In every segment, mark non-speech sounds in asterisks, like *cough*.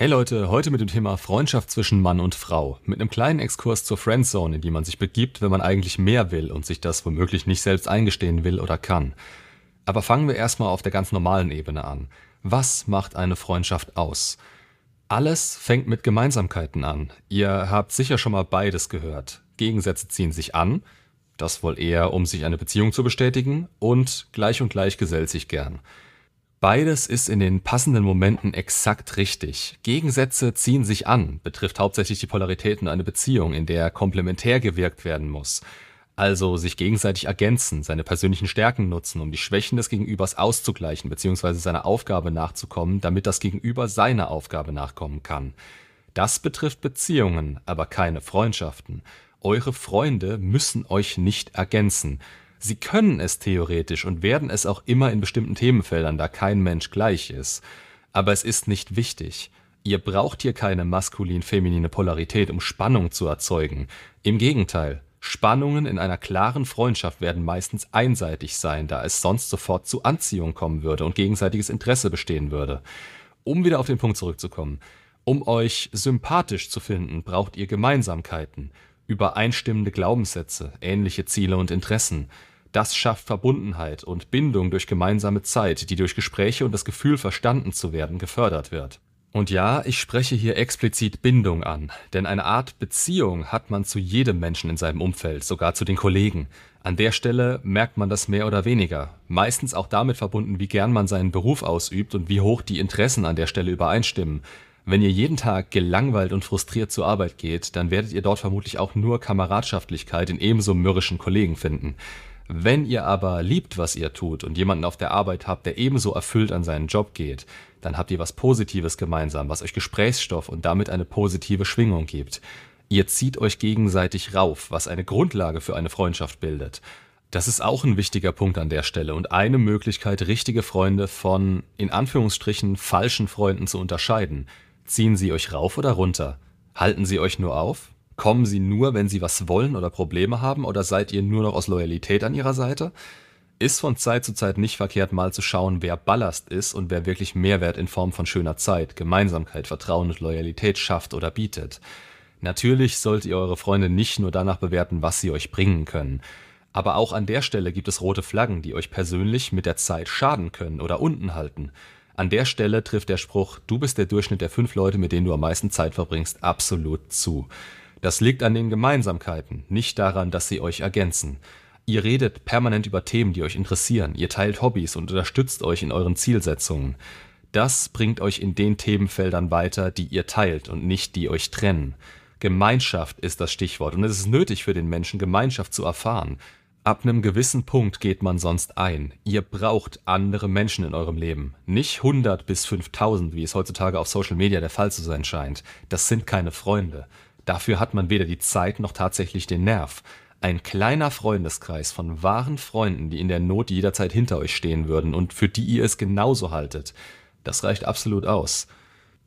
Hey Leute, heute mit dem Thema Freundschaft zwischen Mann und Frau. Mit einem kleinen Exkurs zur Friendzone, in die man sich begibt, wenn man eigentlich mehr will und sich das womöglich nicht selbst eingestehen will oder kann. Aber fangen wir erstmal auf der ganz normalen Ebene an. Was macht eine Freundschaft aus? Alles fängt mit Gemeinsamkeiten an. Ihr habt sicher schon mal beides gehört. Gegensätze ziehen sich an, das wohl eher, um sich eine Beziehung zu bestätigen, und gleich und gleich gesellt sich gern. Beides ist in den passenden Momenten exakt richtig. Gegensätze ziehen sich an, betrifft hauptsächlich die Polaritäten einer Beziehung, in der komplementär gewirkt werden muss. Also sich gegenseitig ergänzen, seine persönlichen Stärken nutzen, um die Schwächen des Gegenübers auszugleichen bzw. seiner Aufgabe nachzukommen, damit das Gegenüber seiner Aufgabe nachkommen kann. Das betrifft Beziehungen, aber keine Freundschaften. Eure Freunde müssen euch nicht ergänzen. Sie können es theoretisch und werden es auch immer in bestimmten Themenfeldern, da kein Mensch gleich ist. Aber es ist nicht wichtig. Ihr braucht hier keine maskulin-feminine Polarität, um Spannung zu erzeugen. Im Gegenteil, Spannungen in einer klaren Freundschaft werden meistens einseitig sein, da es sonst sofort zu Anziehung kommen würde und gegenseitiges Interesse bestehen würde. Um wieder auf den Punkt zurückzukommen. Um euch sympathisch zu finden, braucht ihr Gemeinsamkeiten, übereinstimmende Glaubenssätze, ähnliche Ziele und Interessen. Das schafft Verbundenheit und Bindung durch gemeinsame Zeit, die durch Gespräche und das Gefühl, verstanden zu werden, gefördert wird. Und ja, ich spreche hier explizit Bindung an, denn eine Art Beziehung hat man zu jedem Menschen in seinem Umfeld, sogar zu den Kollegen. An der Stelle merkt man das mehr oder weniger, meistens auch damit verbunden, wie gern man seinen Beruf ausübt und wie hoch die Interessen an der Stelle übereinstimmen. Wenn ihr jeden Tag gelangweilt und frustriert zur Arbeit geht, dann werdet ihr dort vermutlich auch nur Kameradschaftlichkeit in ebenso mürrischen Kollegen finden. Wenn ihr aber liebt, was ihr tut und jemanden auf der Arbeit habt, der ebenso erfüllt an seinen Job geht, dann habt ihr was Positives gemeinsam, was euch Gesprächsstoff und damit eine positive Schwingung gibt. Ihr zieht euch gegenseitig rauf, was eine Grundlage für eine Freundschaft bildet. Das ist auch ein wichtiger Punkt an der Stelle und eine Möglichkeit, richtige Freunde von in Anführungsstrichen falschen Freunden zu unterscheiden. Ziehen sie euch rauf oder runter? Halten sie euch nur auf? Kommen sie nur, wenn sie was wollen oder Probleme haben, oder seid ihr nur noch aus Loyalität an ihrer Seite? Ist von Zeit zu Zeit nicht verkehrt, mal zu schauen, wer Ballast ist und wer wirklich Mehrwert in Form von schöner Zeit, Gemeinsamkeit, Vertrauen und Loyalität schafft oder bietet. Natürlich sollt ihr eure Freunde nicht nur danach bewerten, was sie euch bringen können. Aber auch an der Stelle gibt es rote Flaggen, die euch persönlich mit der Zeit schaden können oder unten halten. An der Stelle trifft der Spruch, du bist der Durchschnitt der fünf Leute, mit denen du am meisten Zeit verbringst, absolut zu. Das liegt an den Gemeinsamkeiten, nicht daran, dass sie euch ergänzen. Ihr redet permanent über Themen, die euch interessieren, ihr teilt Hobbys und unterstützt euch in euren Zielsetzungen. Das bringt euch in den Themenfeldern weiter, die ihr teilt und nicht die euch trennen. Gemeinschaft ist das Stichwort und es ist nötig für den Menschen, Gemeinschaft zu erfahren. Ab einem gewissen Punkt geht man sonst ein. Ihr braucht andere Menschen in eurem Leben. Nicht 100 bis 5000, wie es heutzutage auf Social Media der Fall zu sein scheint. Das sind keine Freunde. Dafür hat man weder die Zeit noch tatsächlich den Nerv. Ein kleiner Freundeskreis von wahren Freunden, die in der Not jederzeit hinter euch stehen würden und für die ihr es genauso haltet. Das reicht absolut aus.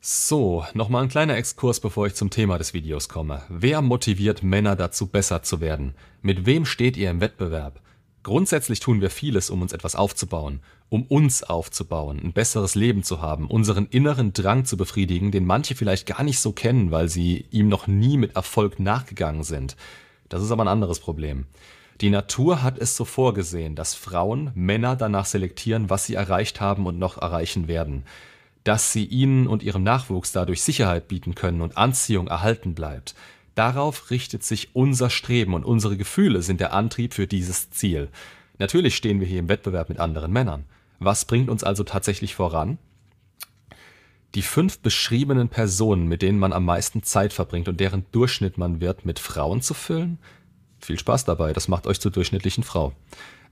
So, nochmal ein kleiner Exkurs, bevor ich zum Thema des Videos komme. Wer motiviert Männer dazu, besser zu werden? Mit wem steht ihr im Wettbewerb? Grundsätzlich tun wir vieles, um uns etwas aufzubauen, um uns aufzubauen, ein besseres Leben zu haben, unseren inneren Drang zu befriedigen, den manche vielleicht gar nicht so kennen, weil sie ihm noch nie mit Erfolg nachgegangen sind. Das ist aber ein anderes Problem. Die Natur hat es so vorgesehen, dass Frauen Männer danach selektieren, was sie erreicht haben und noch erreichen werden, dass sie ihnen und ihrem Nachwuchs dadurch Sicherheit bieten können und Anziehung erhalten bleibt, Darauf richtet sich unser Streben und unsere Gefühle sind der Antrieb für dieses Ziel. Natürlich stehen wir hier im Wettbewerb mit anderen Männern. Was bringt uns also tatsächlich voran? Die fünf beschriebenen Personen, mit denen man am meisten Zeit verbringt und deren Durchschnitt man wird, mit Frauen zu füllen? Viel Spaß dabei, das macht euch zur durchschnittlichen Frau.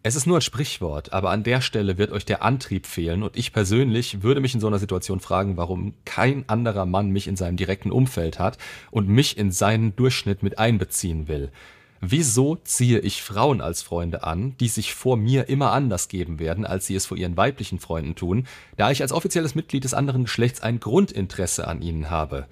Es ist nur ein Sprichwort, aber an der Stelle wird euch der Antrieb fehlen und ich persönlich würde mich in so einer Situation fragen, warum kein anderer Mann mich in seinem direkten Umfeld hat und mich in seinen Durchschnitt mit einbeziehen will. Wieso ziehe ich Frauen als Freunde an, die sich vor mir immer anders geben werden, als sie es vor ihren weiblichen Freunden tun, da ich als offizielles Mitglied des anderen Geschlechts ein Grundinteresse an ihnen habe?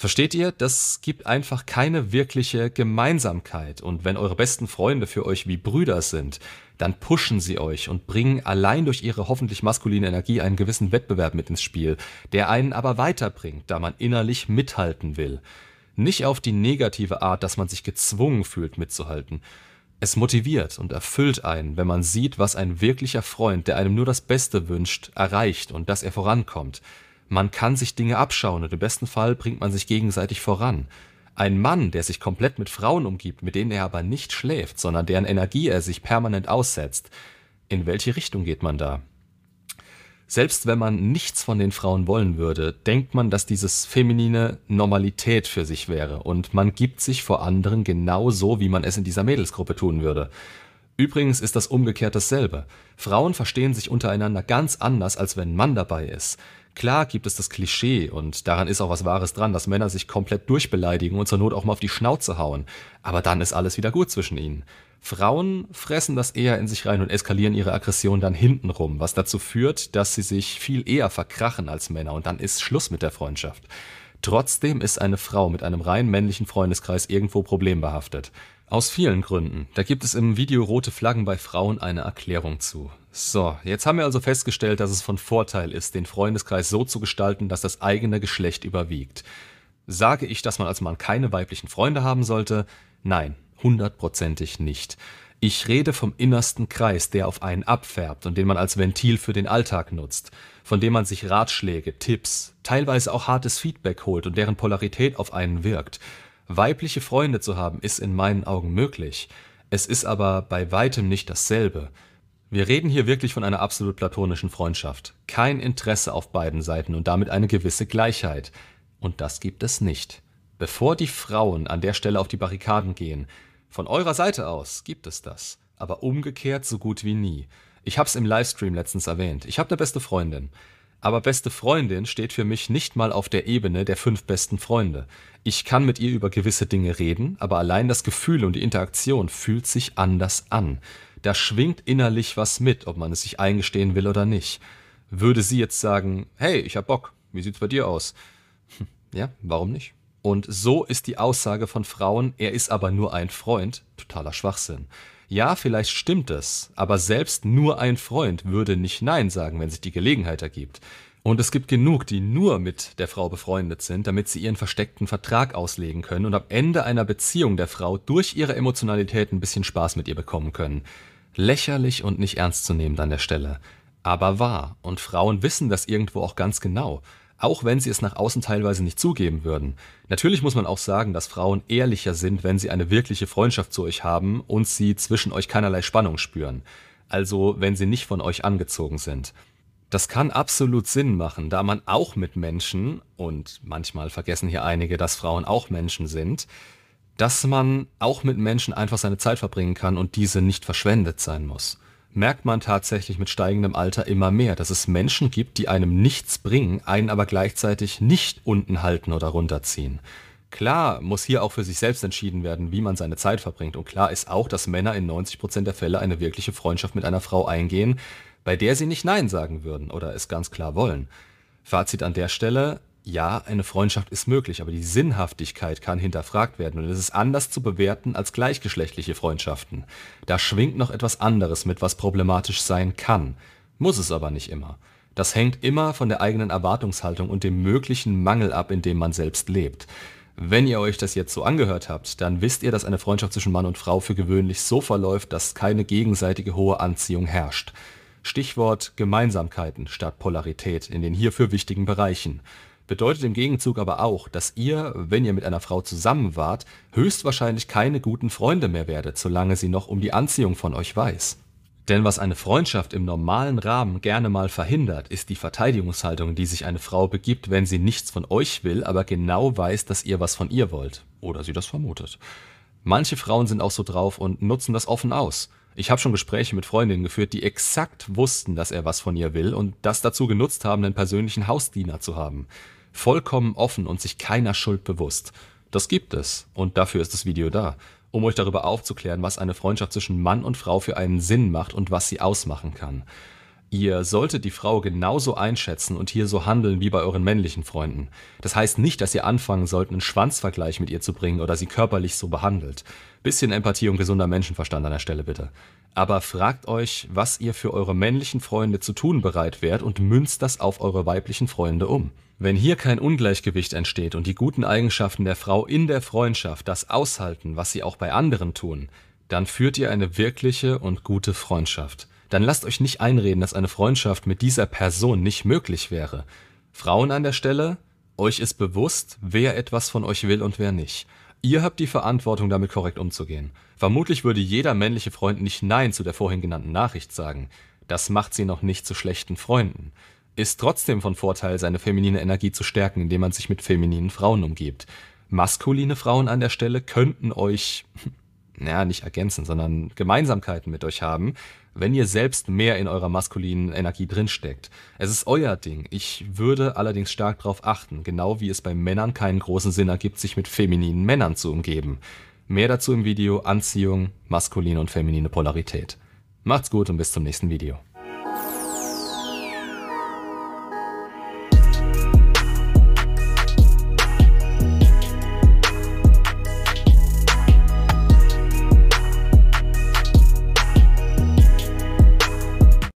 Versteht ihr? Das gibt einfach keine wirkliche Gemeinsamkeit. Und wenn eure besten Freunde für euch wie Brüder sind, dann pushen sie euch und bringen allein durch ihre hoffentlich maskuline Energie einen gewissen Wettbewerb mit ins Spiel, der einen aber weiterbringt, da man innerlich mithalten will. Nicht auf die negative Art, dass man sich gezwungen fühlt mitzuhalten. Es motiviert und erfüllt einen, wenn man sieht, was ein wirklicher Freund, der einem nur das Beste wünscht, erreicht und dass er vorankommt. Man kann sich Dinge abschauen und im besten Fall bringt man sich gegenseitig voran. Ein Mann, der sich komplett mit Frauen umgibt, mit denen er aber nicht schläft, sondern deren Energie er sich permanent aussetzt, in welche Richtung geht man da? Selbst wenn man nichts von den Frauen wollen würde, denkt man, dass dieses feminine Normalität für sich wäre und man gibt sich vor anderen genau so, wie man es in dieser Mädelsgruppe tun würde. Übrigens ist das umgekehrt dasselbe. Frauen verstehen sich untereinander ganz anders, als wenn ein Mann dabei ist. Klar gibt es das Klischee, und daran ist auch was Wahres dran, dass Männer sich komplett durchbeleidigen und zur Not auch mal auf die Schnauze hauen. Aber dann ist alles wieder gut zwischen ihnen. Frauen fressen das eher in sich rein und eskalieren ihre Aggression dann hintenrum, was dazu führt, dass sie sich viel eher verkrachen als Männer und dann ist Schluss mit der Freundschaft. Trotzdem ist eine Frau mit einem rein männlichen Freundeskreis irgendwo problembehaftet. Aus vielen Gründen. Da gibt es im Video Rote Flaggen bei Frauen eine Erklärung zu. So, jetzt haben wir also festgestellt, dass es von Vorteil ist, den Freundeskreis so zu gestalten, dass das eigene Geschlecht überwiegt. Sage ich, dass man als Mann keine weiblichen Freunde haben sollte? Nein, hundertprozentig nicht. Ich rede vom innersten Kreis, der auf einen abfärbt und den man als Ventil für den Alltag nutzt, von dem man sich Ratschläge, Tipps, teilweise auch hartes Feedback holt und deren Polarität auf einen wirkt. Weibliche Freunde zu haben, ist in meinen Augen möglich. Es ist aber bei weitem nicht dasselbe. Wir reden hier wirklich von einer absolut platonischen Freundschaft. Kein Interesse auf beiden Seiten und damit eine gewisse Gleichheit. Und das gibt es nicht. Bevor die Frauen an der Stelle auf die Barrikaden gehen, von eurer Seite aus gibt es das, aber umgekehrt so gut wie nie. Ich hab's im Livestream letztens erwähnt. Ich habe eine beste Freundin. Aber beste Freundin steht für mich nicht mal auf der Ebene der fünf besten Freunde. Ich kann mit ihr über gewisse Dinge reden, aber allein das Gefühl und die Interaktion fühlt sich anders an da schwingt innerlich was mit, ob man es sich eingestehen will oder nicht. Würde sie jetzt sagen, hey, ich hab Bock, wie sieht's bei dir aus? Hm, ja, warum nicht? Und so ist die Aussage von Frauen, er ist aber nur ein Freund, totaler Schwachsinn. Ja, vielleicht stimmt es, aber selbst nur ein Freund würde nicht Nein sagen, wenn sich die Gelegenheit ergibt. Und es gibt genug, die nur mit der Frau befreundet sind, damit sie ihren versteckten Vertrag auslegen können und am Ende einer Beziehung der Frau durch ihre Emotionalität ein bisschen Spaß mit ihr bekommen können. Lächerlich und nicht ernst zu nehmen an der Stelle. Aber wahr. Und Frauen wissen das irgendwo auch ganz genau. Auch wenn sie es nach außen teilweise nicht zugeben würden. Natürlich muss man auch sagen, dass Frauen ehrlicher sind, wenn sie eine wirkliche Freundschaft zu euch haben und sie zwischen euch keinerlei Spannung spüren. Also wenn sie nicht von euch angezogen sind. Das kann absolut Sinn machen, da man auch mit Menschen, und manchmal vergessen hier einige, dass Frauen auch Menschen sind, dass man auch mit Menschen einfach seine Zeit verbringen kann und diese nicht verschwendet sein muss. Merkt man tatsächlich mit steigendem Alter immer mehr, dass es Menschen gibt, die einem nichts bringen, einen aber gleichzeitig nicht unten halten oder runterziehen. Klar muss hier auch für sich selbst entschieden werden, wie man seine Zeit verbringt. Und klar ist auch, dass Männer in 90% der Fälle eine wirkliche Freundschaft mit einer Frau eingehen, bei der sie nicht Nein sagen würden oder es ganz klar wollen. Fazit an der Stelle, ja, eine Freundschaft ist möglich, aber die Sinnhaftigkeit kann hinterfragt werden und es ist anders zu bewerten als gleichgeschlechtliche Freundschaften. Da schwingt noch etwas anderes mit, was problematisch sein kann, muss es aber nicht immer. Das hängt immer von der eigenen Erwartungshaltung und dem möglichen Mangel ab, in dem man selbst lebt. Wenn ihr euch das jetzt so angehört habt, dann wisst ihr, dass eine Freundschaft zwischen Mann und Frau für gewöhnlich so verläuft, dass keine gegenseitige hohe Anziehung herrscht. Stichwort Gemeinsamkeiten statt Polarität in den hierfür wichtigen Bereichen. Bedeutet im Gegenzug aber auch, dass ihr, wenn ihr mit einer Frau zusammen wart, höchstwahrscheinlich keine guten Freunde mehr werdet, solange sie noch um die Anziehung von euch weiß. Denn was eine Freundschaft im normalen Rahmen gerne mal verhindert, ist die Verteidigungshaltung, die sich eine Frau begibt, wenn sie nichts von euch will, aber genau weiß, dass ihr was von ihr wollt. Oder sie das vermutet. Manche Frauen sind auch so drauf und nutzen das offen aus. Ich habe schon Gespräche mit Freundinnen geführt, die exakt wussten, dass er was von ihr will und das dazu genutzt haben, einen persönlichen Hausdiener zu haben. Vollkommen offen und sich keiner Schuld bewusst. Das gibt es und dafür ist das Video da, um euch darüber aufzuklären, was eine Freundschaft zwischen Mann und Frau für einen Sinn macht und was sie ausmachen kann. Ihr solltet die Frau genauso einschätzen und hier so handeln wie bei euren männlichen Freunden. Das heißt nicht, dass ihr anfangen sollt, einen Schwanzvergleich mit ihr zu bringen oder sie körperlich so behandelt. Bisschen Empathie und gesunder Menschenverstand an der Stelle bitte. Aber fragt euch, was ihr für eure männlichen Freunde zu tun bereit wärt und münzt das auf eure weiblichen Freunde um. Wenn hier kein Ungleichgewicht entsteht und die guten Eigenschaften der Frau in der Freundschaft das aushalten, was sie auch bei anderen tun, dann führt ihr eine wirkliche und gute Freundschaft dann lasst euch nicht einreden, dass eine Freundschaft mit dieser Person nicht möglich wäre. Frauen an der Stelle, euch ist bewusst, wer etwas von euch will und wer nicht. Ihr habt die Verantwortung, damit korrekt umzugehen. Vermutlich würde jeder männliche Freund nicht Nein zu der vorhin genannten Nachricht sagen. Das macht sie noch nicht zu schlechten Freunden. Ist trotzdem von Vorteil, seine feminine Energie zu stärken, indem man sich mit femininen Frauen umgibt. Maskuline Frauen an der Stelle könnten euch, *laughs* naja, nicht ergänzen, sondern Gemeinsamkeiten mit euch haben, wenn ihr selbst mehr in eurer maskulinen Energie drinsteckt. Es ist euer Ding. Ich würde allerdings stark darauf achten, genau wie es bei Männern keinen großen Sinn ergibt, sich mit femininen Männern zu umgeben. Mehr dazu im Video Anziehung, maskuline und feminine Polarität. Macht's gut und bis zum nächsten Video.